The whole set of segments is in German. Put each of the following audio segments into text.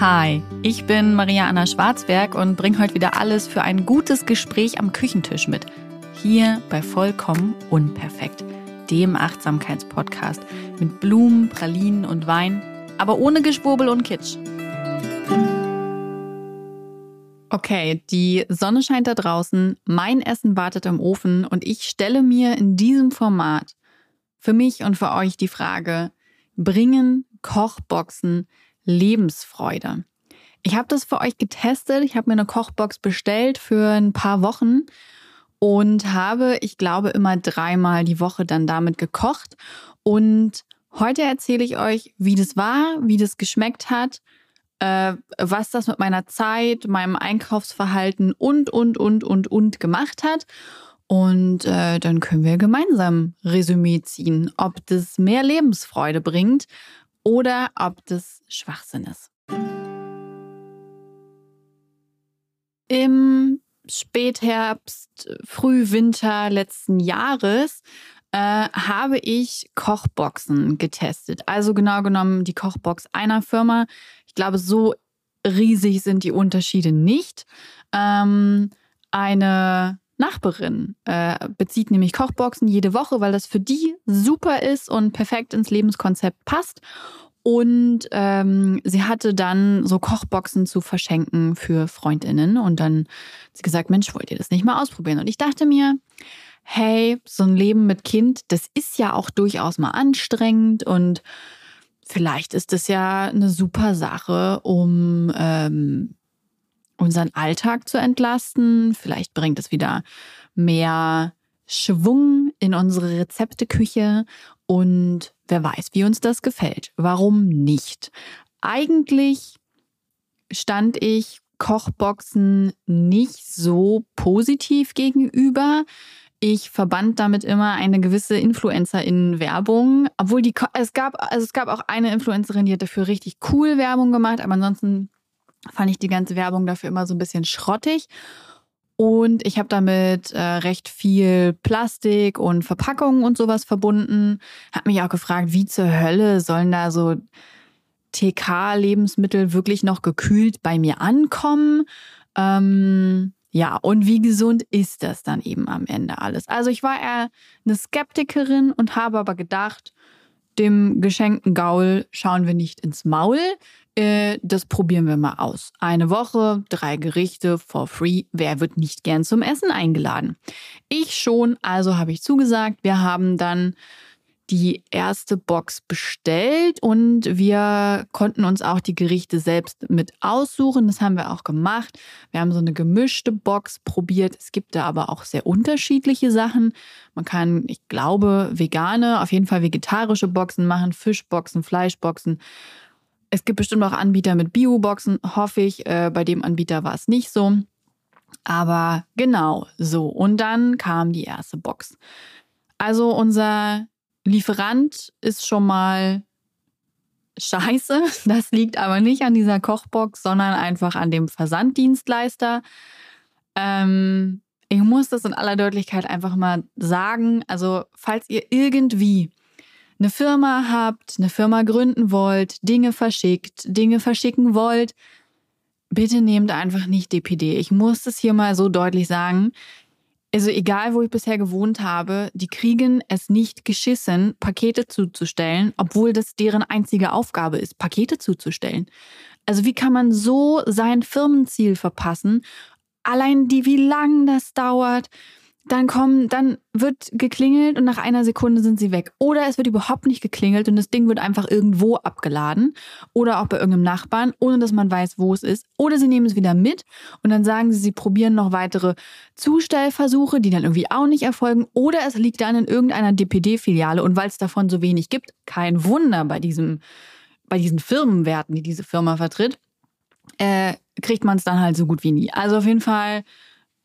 Hi, ich bin Maria Anna Schwarzberg und bringe heute wieder alles für ein gutes Gespräch am Küchentisch mit. Hier bei Vollkommen Unperfekt, dem Achtsamkeitspodcast mit Blumen, Pralinen und Wein, aber ohne Geschwurbel und Kitsch. Okay, die Sonne scheint da draußen, mein Essen wartet im Ofen und ich stelle mir in diesem Format für mich und für euch die Frage, bringen Kochboxen Lebensfreude. Ich habe das für euch getestet. Ich habe mir eine Kochbox bestellt für ein paar Wochen und habe, ich glaube, immer dreimal die Woche dann damit gekocht. Und heute erzähle ich euch, wie das war, wie das geschmeckt hat, äh, was das mit meiner Zeit, meinem Einkaufsverhalten und, und, und, und, und gemacht hat. Und äh, dann können wir gemeinsam Resümee ziehen, ob das mehr Lebensfreude bringt oder ob das Schwachsinn ist. Im Spätherbst, Frühwinter letzten Jahres äh, habe ich Kochboxen getestet. Also genau genommen die Kochbox einer Firma. Ich glaube, so riesig sind die Unterschiede nicht. Ähm, eine Nachbarin äh, bezieht nämlich Kochboxen jede Woche, weil das für die super ist und perfekt ins Lebenskonzept passt. Und ähm, sie hatte dann so Kochboxen zu verschenken für Freundinnen. Und dann hat sie gesagt, Mensch, wollt ihr das nicht mal ausprobieren? Und ich dachte mir, hey, so ein Leben mit Kind, das ist ja auch durchaus mal anstrengend und vielleicht ist es ja eine super Sache, um ähm, unseren Alltag zu entlasten. Vielleicht bringt es wieder mehr Schwung in unsere Rezepteküche und wer weiß, wie uns das gefällt. Warum nicht? Eigentlich stand ich Kochboxen nicht so positiv gegenüber. Ich verband damit immer eine gewisse Influencerin-Werbung, obwohl die es gab also es gab auch eine Influencerin, die hat dafür richtig cool Werbung gemacht, aber ansonsten fand ich die ganze Werbung dafür immer so ein bisschen schrottig. Und ich habe damit äh, recht viel Plastik und Verpackungen und sowas verbunden. Habe mich auch gefragt, wie zur Hölle sollen da so TK-Lebensmittel wirklich noch gekühlt bei mir ankommen? Ähm, ja, und wie gesund ist das dann eben am Ende alles? Also ich war eher eine Skeptikerin und habe aber gedacht, dem geschenkten Gaul schauen wir nicht ins Maul. Äh, das probieren wir mal aus. Eine Woche, drei Gerichte for free. Wer wird nicht gern zum Essen eingeladen? Ich schon, also habe ich zugesagt. Wir haben dann die erste Box bestellt und wir konnten uns auch die Gerichte selbst mit aussuchen. Das haben wir auch gemacht. Wir haben so eine gemischte Box probiert. Es gibt da aber auch sehr unterschiedliche Sachen. Man kann, ich glaube, vegane, auf jeden Fall vegetarische Boxen machen, Fischboxen, Fleischboxen. Es gibt bestimmt auch Anbieter mit Bio-Boxen, hoffe ich. Äh, bei dem Anbieter war es nicht so. Aber genau so. Und dann kam die erste Box. Also unser Lieferant ist schon mal scheiße. Das liegt aber nicht an dieser Kochbox, sondern einfach an dem Versanddienstleister. Ähm, ich muss das in aller Deutlichkeit einfach mal sagen. Also, falls ihr irgendwie eine Firma habt, eine Firma gründen wollt, Dinge verschickt, Dinge verschicken wollt, bitte nehmt einfach nicht DPD. Ich muss das hier mal so deutlich sagen also egal, wo ich bisher gewohnt habe, die kriegen es nicht geschissen, Pakete zuzustellen, obwohl das deren einzige Aufgabe ist, Pakete zuzustellen. Also wie kann man so sein Firmenziel verpassen? Allein die, wie lang das dauert, dann kommen, dann wird geklingelt und nach einer Sekunde sind sie weg. Oder es wird überhaupt nicht geklingelt und das Ding wird einfach irgendwo abgeladen oder auch bei irgendeinem Nachbarn, ohne dass man weiß, wo es ist. Oder sie nehmen es wieder mit und dann sagen sie, sie probieren noch weitere Zustellversuche, die dann irgendwie auch nicht erfolgen. Oder es liegt dann in irgendeiner DPD-Filiale und weil es davon so wenig gibt, kein Wunder bei diesem, bei diesen Firmenwerten, die diese Firma vertritt, äh, kriegt man es dann halt so gut wie nie. Also auf jeden Fall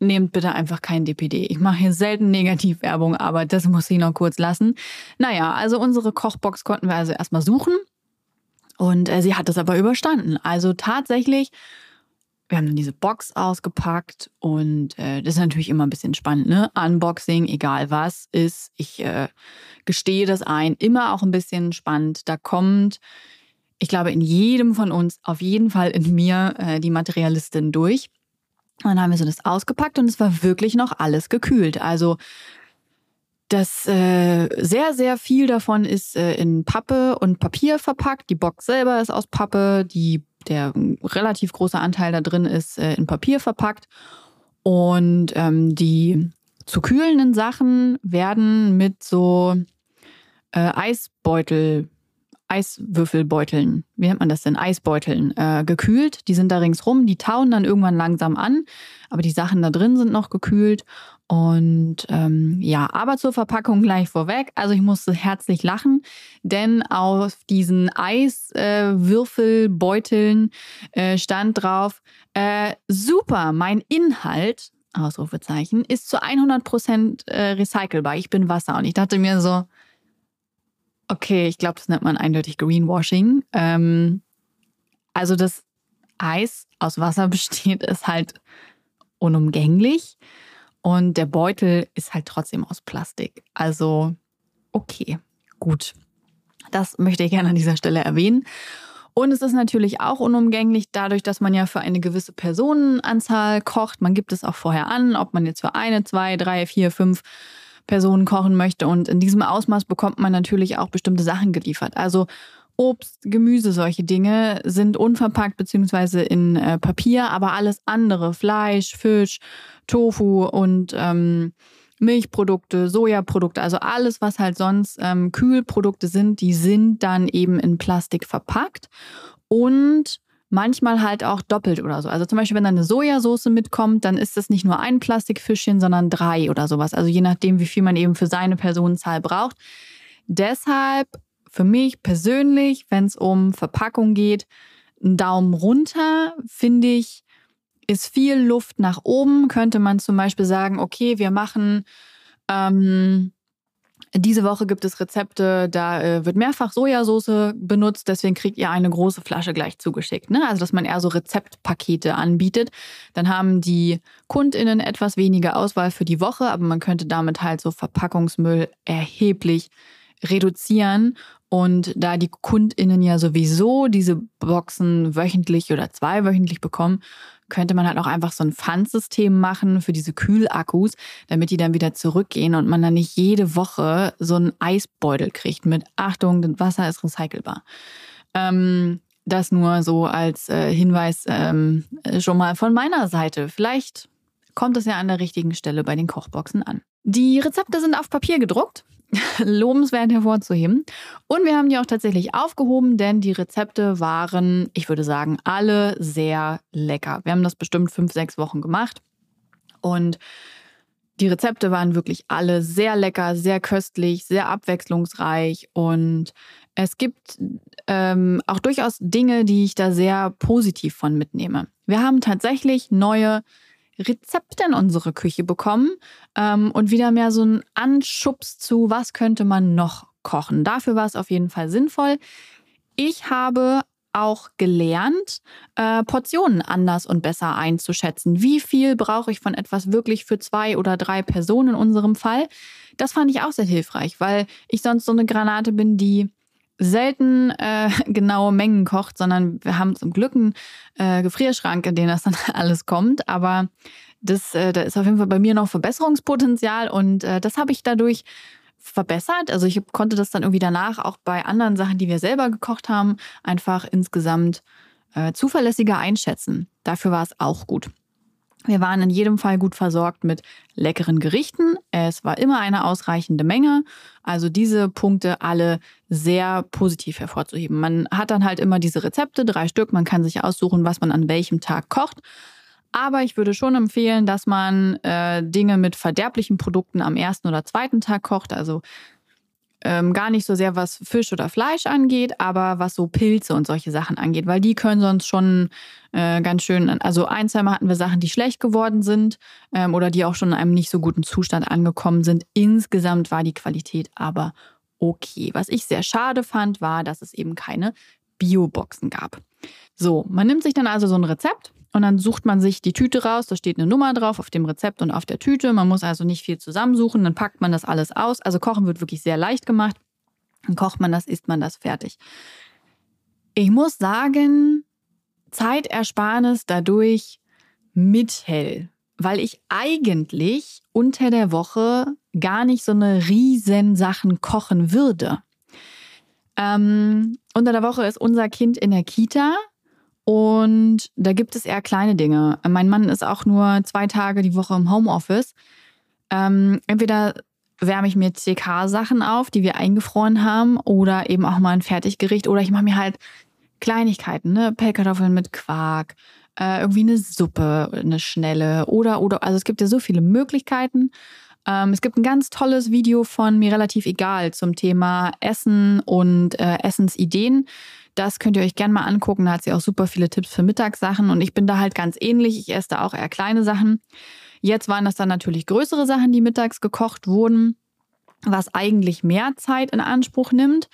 nehmt bitte einfach kein DPD. Ich mache hier selten Negativwerbung, aber das muss ich noch kurz lassen. Naja, also unsere Kochbox konnten wir also erstmal suchen und äh, sie hat es aber überstanden. Also tatsächlich, wir haben dann diese Box ausgepackt und äh, das ist natürlich immer ein bisschen spannend, ne? Unboxing, egal was ist. Ich äh, gestehe das ein, immer auch ein bisschen spannend. Da kommt ich glaube, in jedem von uns, auf jeden Fall in mir, äh, die Materialistin durch. Und dann haben wir so das ausgepackt und es war wirklich noch alles gekühlt. Also das äh, sehr, sehr viel davon ist äh, in Pappe und Papier verpackt. Die Box selber ist aus Pappe, die, der relativ große Anteil da drin ist äh, in Papier verpackt. Und ähm, die zu kühlenden Sachen werden mit so äh, Eisbeutel Eiswürfelbeuteln, wie nennt man das denn? Eisbeuteln äh, gekühlt. Die sind da ringsrum, die tauen dann irgendwann langsam an, aber die Sachen da drin sind noch gekühlt. Und ähm, ja, aber zur Verpackung gleich vorweg. Also ich musste herzlich lachen, denn auf diesen Eiswürfelbeuteln äh, äh, stand drauf, äh, super, mein Inhalt, Ausrufezeichen, ist zu 100% äh, recycelbar. Ich bin Wasser. Und ich dachte mir so, Okay, ich glaube, das nennt man eindeutig Greenwashing. Ähm, also das Eis aus Wasser besteht, ist halt unumgänglich und der Beutel ist halt trotzdem aus Plastik. Also okay, gut. Das möchte ich gerne an dieser Stelle erwähnen. Und es ist natürlich auch unumgänglich, dadurch, dass man ja für eine gewisse Personenanzahl kocht. Man gibt es auch vorher an, ob man jetzt für eine, zwei, drei, vier, fünf Personen kochen möchte. Und in diesem Ausmaß bekommt man natürlich auch bestimmte Sachen geliefert. Also Obst, Gemüse, solche Dinge sind unverpackt beziehungsweise in äh, Papier, aber alles andere, Fleisch, Fisch, Tofu und ähm, Milchprodukte, Sojaprodukte, also alles, was halt sonst ähm, Kühlprodukte sind, die sind dann eben in Plastik verpackt. Und manchmal halt auch doppelt oder so. Also zum Beispiel, wenn da eine Sojasauce mitkommt, dann ist das nicht nur ein Plastikfischchen, sondern drei oder sowas. Also je nachdem, wie viel man eben für seine Personenzahl braucht. Deshalb für mich persönlich, wenn es um Verpackung geht, ein Daumen runter, finde ich, ist viel Luft nach oben. Könnte man zum Beispiel sagen, okay, wir machen ähm, diese Woche gibt es Rezepte, da äh, wird mehrfach Sojasauce benutzt, deswegen kriegt ihr eine große Flasche gleich zugeschickt. Ne? Also, dass man eher so Rezeptpakete anbietet. Dann haben die KundInnen etwas weniger Auswahl für die Woche, aber man könnte damit halt so Verpackungsmüll erheblich reduzieren. Und da die KundInnen ja sowieso diese Boxen wöchentlich oder zweiwöchentlich bekommen, könnte man halt auch einfach so ein Pfandsystem machen für diese Kühlakkus, damit die dann wieder zurückgehen und man dann nicht jede Woche so einen Eisbeutel kriegt mit Achtung, das Wasser ist recycelbar. Ähm, das nur so als äh, Hinweis ähm, schon mal von meiner Seite. Vielleicht kommt es ja an der richtigen Stelle bei den Kochboxen an. Die Rezepte sind auf Papier gedruckt lobenswert hervorzuheben. Und wir haben die auch tatsächlich aufgehoben, denn die Rezepte waren, ich würde sagen, alle sehr lecker. Wir haben das bestimmt fünf, sechs Wochen gemacht. Und die Rezepte waren wirklich alle sehr lecker, sehr köstlich, sehr abwechslungsreich und es gibt ähm, auch durchaus Dinge, die ich da sehr positiv von mitnehme. Wir haben tatsächlich neue Rezepte in unsere Küche bekommen ähm, und wieder mehr so einen Anschubs zu, was könnte man noch kochen. Dafür war es auf jeden Fall sinnvoll. Ich habe auch gelernt, äh, Portionen anders und besser einzuschätzen. Wie viel brauche ich von etwas wirklich für zwei oder drei Personen in unserem Fall? Das fand ich auch sehr hilfreich, weil ich sonst so eine Granate bin, die selten äh, genaue Mengen kocht, sondern wir haben zum Glück einen äh, Gefrierschrank, in den das dann alles kommt. Aber das, äh, da ist auf jeden Fall bei mir noch Verbesserungspotenzial und äh, das habe ich dadurch verbessert. Also ich konnte das dann irgendwie danach auch bei anderen Sachen, die wir selber gekocht haben, einfach insgesamt äh, zuverlässiger einschätzen. Dafür war es auch gut. Wir waren in jedem Fall gut versorgt mit leckeren Gerichten. Es war immer eine ausreichende Menge. Also diese Punkte alle sehr positiv hervorzuheben. Man hat dann halt immer diese Rezepte, drei Stück. Man kann sich aussuchen, was man an welchem Tag kocht. Aber ich würde schon empfehlen, dass man äh, Dinge mit verderblichen Produkten am ersten oder zweiten Tag kocht. Also ähm, gar nicht so sehr, was Fisch oder Fleisch angeht, aber was so Pilze und solche Sachen angeht, weil die können sonst schon äh, ganz schön, also ein, zweimal hatten wir Sachen, die schlecht geworden sind ähm, oder die auch schon in einem nicht so guten Zustand angekommen sind. Insgesamt war die Qualität aber okay. Was ich sehr schade fand, war, dass es eben keine Bio-Boxen gab. So, man nimmt sich dann also so ein Rezept und dann sucht man sich die Tüte raus, da steht eine Nummer drauf auf dem Rezept und auf der Tüte. Man muss also nicht viel zusammensuchen, dann packt man das alles aus. Also kochen wird wirklich sehr leicht gemacht. Dann kocht man das, isst man das fertig. Ich muss sagen, Zeitersparnis dadurch mithell, weil ich eigentlich unter der Woche gar nicht so eine riesen Sachen kochen würde. Ähm, unter der Woche ist unser Kind in der Kita und da gibt es eher kleine Dinge. Mein Mann ist auch nur zwei Tage die Woche im Homeoffice. Ähm, entweder wärme ich mir CK-Sachen auf, die wir eingefroren haben, oder eben auch mal ein Fertiggericht. Oder ich mache mir halt Kleinigkeiten, ne? Pellkartoffeln mit Quark, äh, irgendwie eine Suppe, eine schnelle. Oder, oder, also es gibt ja so viele Möglichkeiten. Ähm, es gibt ein ganz tolles Video von mir relativ egal zum Thema Essen und äh, Essensideen. Das könnt ihr euch gerne mal angucken. Da hat sie auch super viele Tipps für Mittagssachen und ich bin da halt ganz ähnlich. Ich esse da auch eher kleine Sachen. Jetzt waren das dann natürlich größere Sachen, die mittags gekocht wurden, was eigentlich mehr Zeit in Anspruch nimmt.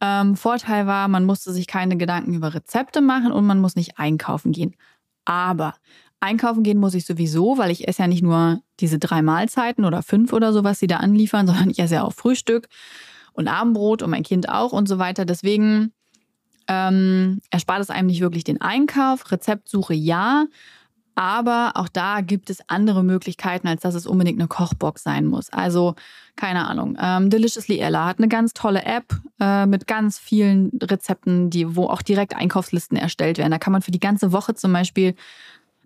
Ähm, Vorteil war, man musste sich keine Gedanken über Rezepte machen und man muss nicht einkaufen gehen. Aber Einkaufen gehen muss ich sowieso, weil ich esse ja nicht nur diese drei Mahlzeiten oder fünf oder so, was sie da anliefern, sondern ich esse ja auch Frühstück und Abendbrot und mein Kind auch und so weiter. Deswegen ähm, erspart es einem nicht wirklich den Einkauf. Rezeptsuche ja, aber auch da gibt es andere Möglichkeiten, als dass es unbedingt eine Kochbox sein muss. Also, keine Ahnung. Ähm, Deliciously Ella hat eine ganz tolle App äh, mit ganz vielen Rezepten, die, wo auch direkt Einkaufslisten erstellt werden. Da kann man für die ganze Woche zum Beispiel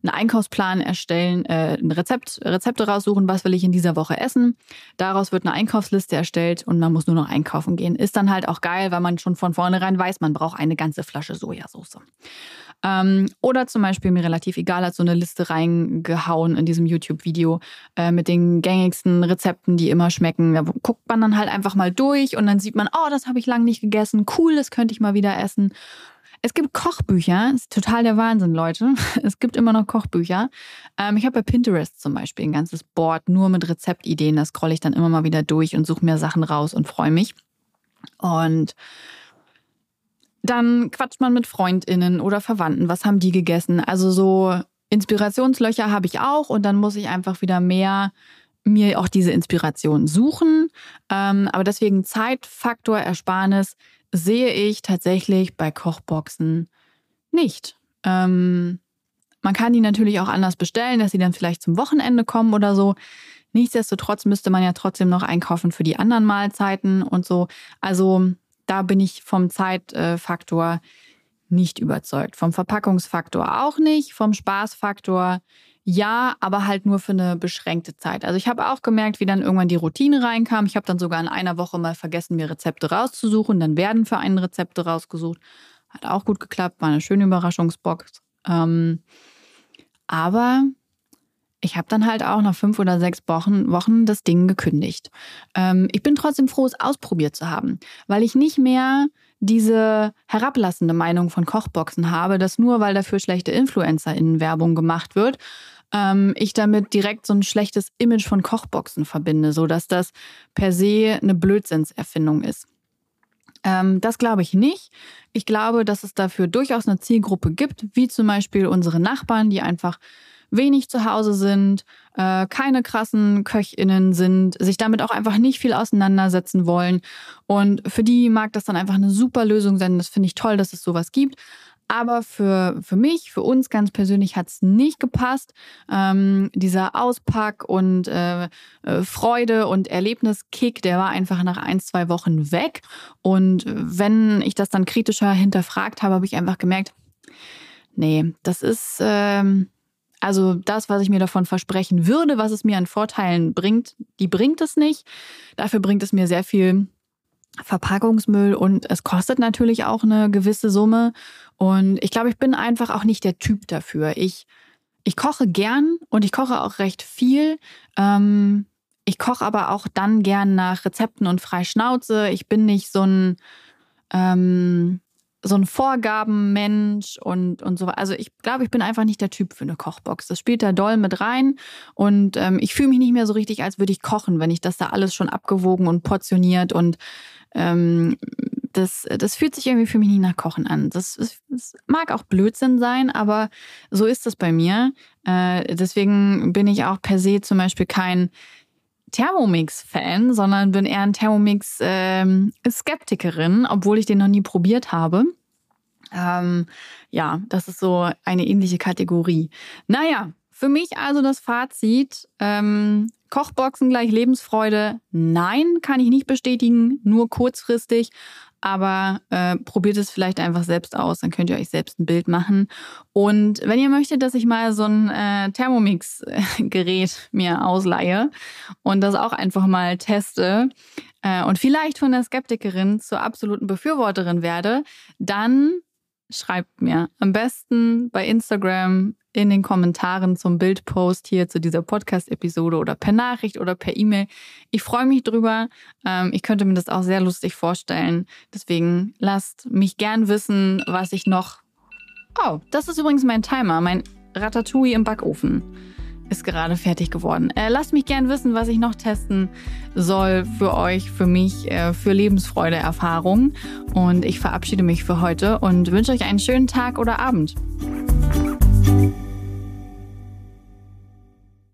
einen Einkaufsplan erstellen, äh, ein Rezept, Rezepte raussuchen, was will ich in dieser Woche essen. Daraus wird eine Einkaufsliste erstellt und man muss nur noch einkaufen gehen. Ist dann halt auch geil, weil man schon von vornherein weiß, man braucht eine ganze Flasche Sojasauce. Ähm, oder zum Beispiel mir relativ egal hat so eine Liste reingehauen in diesem YouTube-Video äh, mit den gängigsten Rezepten, die immer schmecken. Da guckt man dann halt einfach mal durch und dann sieht man, oh, das habe ich lange nicht gegessen, cool, das könnte ich mal wieder essen. Es gibt Kochbücher, das ist total der Wahnsinn, Leute. Es gibt immer noch Kochbücher. Ähm, ich habe bei Pinterest zum Beispiel ein ganzes Board nur mit Rezeptideen. Das scrolle ich dann immer mal wieder durch und suche mir Sachen raus und freue mich. Und dann quatscht man mit FreundInnen oder Verwandten. Was haben die gegessen? Also so Inspirationslöcher habe ich auch und dann muss ich einfach wieder mehr mir auch diese Inspiration suchen. Ähm, aber deswegen Zeitfaktor, Ersparnis sehe ich tatsächlich bei Kochboxen nicht. Ähm, man kann die natürlich auch anders bestellen, dass sie dann vielleicht zum Wochenende kommen oder so. Nichtsdestotrotz müsste man ja trotzdem noch einkaufen für die anderen Mahlzeiten und so. Also da bin ich vom Zeitfaktor nicht überzeugt. Vom Verpackungsfaktor auch nicht. Vom Spaßfaktor ja, aber halt nur für eine beschränkte Zeit. Also ich habe auch gemerkt, wie dann irgendwann die Routine reinkam. Ich habe dann sogar in einer Woche mal vergessen, mir Rezepte rauszusuchen. Dann werden für einen Rezepte rausgesucht. Hat auch gut geklappt, war eine schöne Überraschungsbox. Ähm, aber ich habe dann halt auch nach fünf oder sechs Wochen, Wochen das Ding gekündigt. Ähm, ich bin trotzdem froh, es ausprobiert zu haben, weil ich nicht mehr diese herablassende Meinung von Kochboxen habe, dass nur weil dafür schlechte InfluencerInnen-Werbung gemacht wird, ähm, ich damit direkt so ein schlechtes Image von Kochboxen verbinde, so dass das per se eine Blödsinnserfindung ist. Ähm, das glaube ich nicht. Ich glaube, dass es dafür durchaus eine Zielgruppe gibt, wie zum Beispiel unsere Nachbarn, die einfach wenig zu Hause sind, äh, keine krassen KöchInnen sind, sich damit auch einfach nicht viel auseinandersetzen wollen. Und für die mag das dann einfach eine super Lösung sein. Das finde ich toll, dass es sowas gibt. Aber für, für mich, für uns ganz persönlich hat es nicht gepasst. Ähm, dieser Auspack und äh, äh, Freude und Erlebniskick, der war einfach nach ein, zwei Wochen weg. Und wenn ich das dann kritischer hinterfragt habe, habe ich einfach gemerkt, nee, das ist, ähm, also das, was ich mir davon versprechen würde, was es mir an Vorteilen bringt, die bringt es nicht. Dafür bringt es mir sehr viel Verpackungsmüll und es kostet natürlich auch eine gewisse Summe. Und ich glaube, ich bin einfach auch nicht der Typ dafür. Ich, ich koche gern und ich koche auch recht viel. Ähm, ich koche aber auch dann gern nach Rezepten und frei Schnauze. Ich bin nicht so ein, ähm, so ein Vorgabenmensch und, und so. Also ich glaube, ich bin einfach nicht der Typ für eine Kochbox. Das spielt da doll mit rein. Und ähm, ich fühle mich nicht mehr so richtig, als würde ich kochen, wenn ich das da alles schon abgewogen und portioniert und ähm, das, das fühlt sich irgendwie für mich nicht nach Kochen an. Das, das, das mag auch Blödsinn sein, aber so ist das bei mir. Äh, deswegen bin ich auch per se zum Beispiel kein Thermomix-Fan, sondern bin eher ein Thermomix-Skeptikerin, ähm, obwohl ich den noch nie probiert habe. Ähm, ja, das ist so eine ähnliche Kategorie. Naja, für mich also das Fazit. Ähm, Kochboxen gleich Lebensfreude? Nein, kann ich nicht bestätigen, nur kurzfristig. Aber äh, probiert es vielleicht einfach selbst aus, dann könnt ihr euch selbst ein Bild machen. Und wenn ihr möchtet, dass ich mal so ein äh, Thermomix-Gerät mir ausleihe und das auch einfach mal teste äh, und vielleicht von der Skeptikerin zur absoluten Befürworterin werde, dann schreibt mir am besten bei Instagram in den Kommentaren zum Bildpost hier zu dieser Podcast-Episode oder per Nachricht oder per E-Mail. Ich freue mich drüber. Ähm, ich könnte mir das auch sehr lustig vorstellen. Deswegen lasst mich gern wissen, was ich noch. Oh, das ist übrigens mein Timer, mein Ratatouille im Backofen ist gerade fertig geworden. Äh, lasst mich gern wissen, was ich noch testen soll für euch, für mich, äh, für Lebensfreude, Erfahrung. Und ich verabschiede mich für heute und wünsche euch einen schönen Tag oder Abend.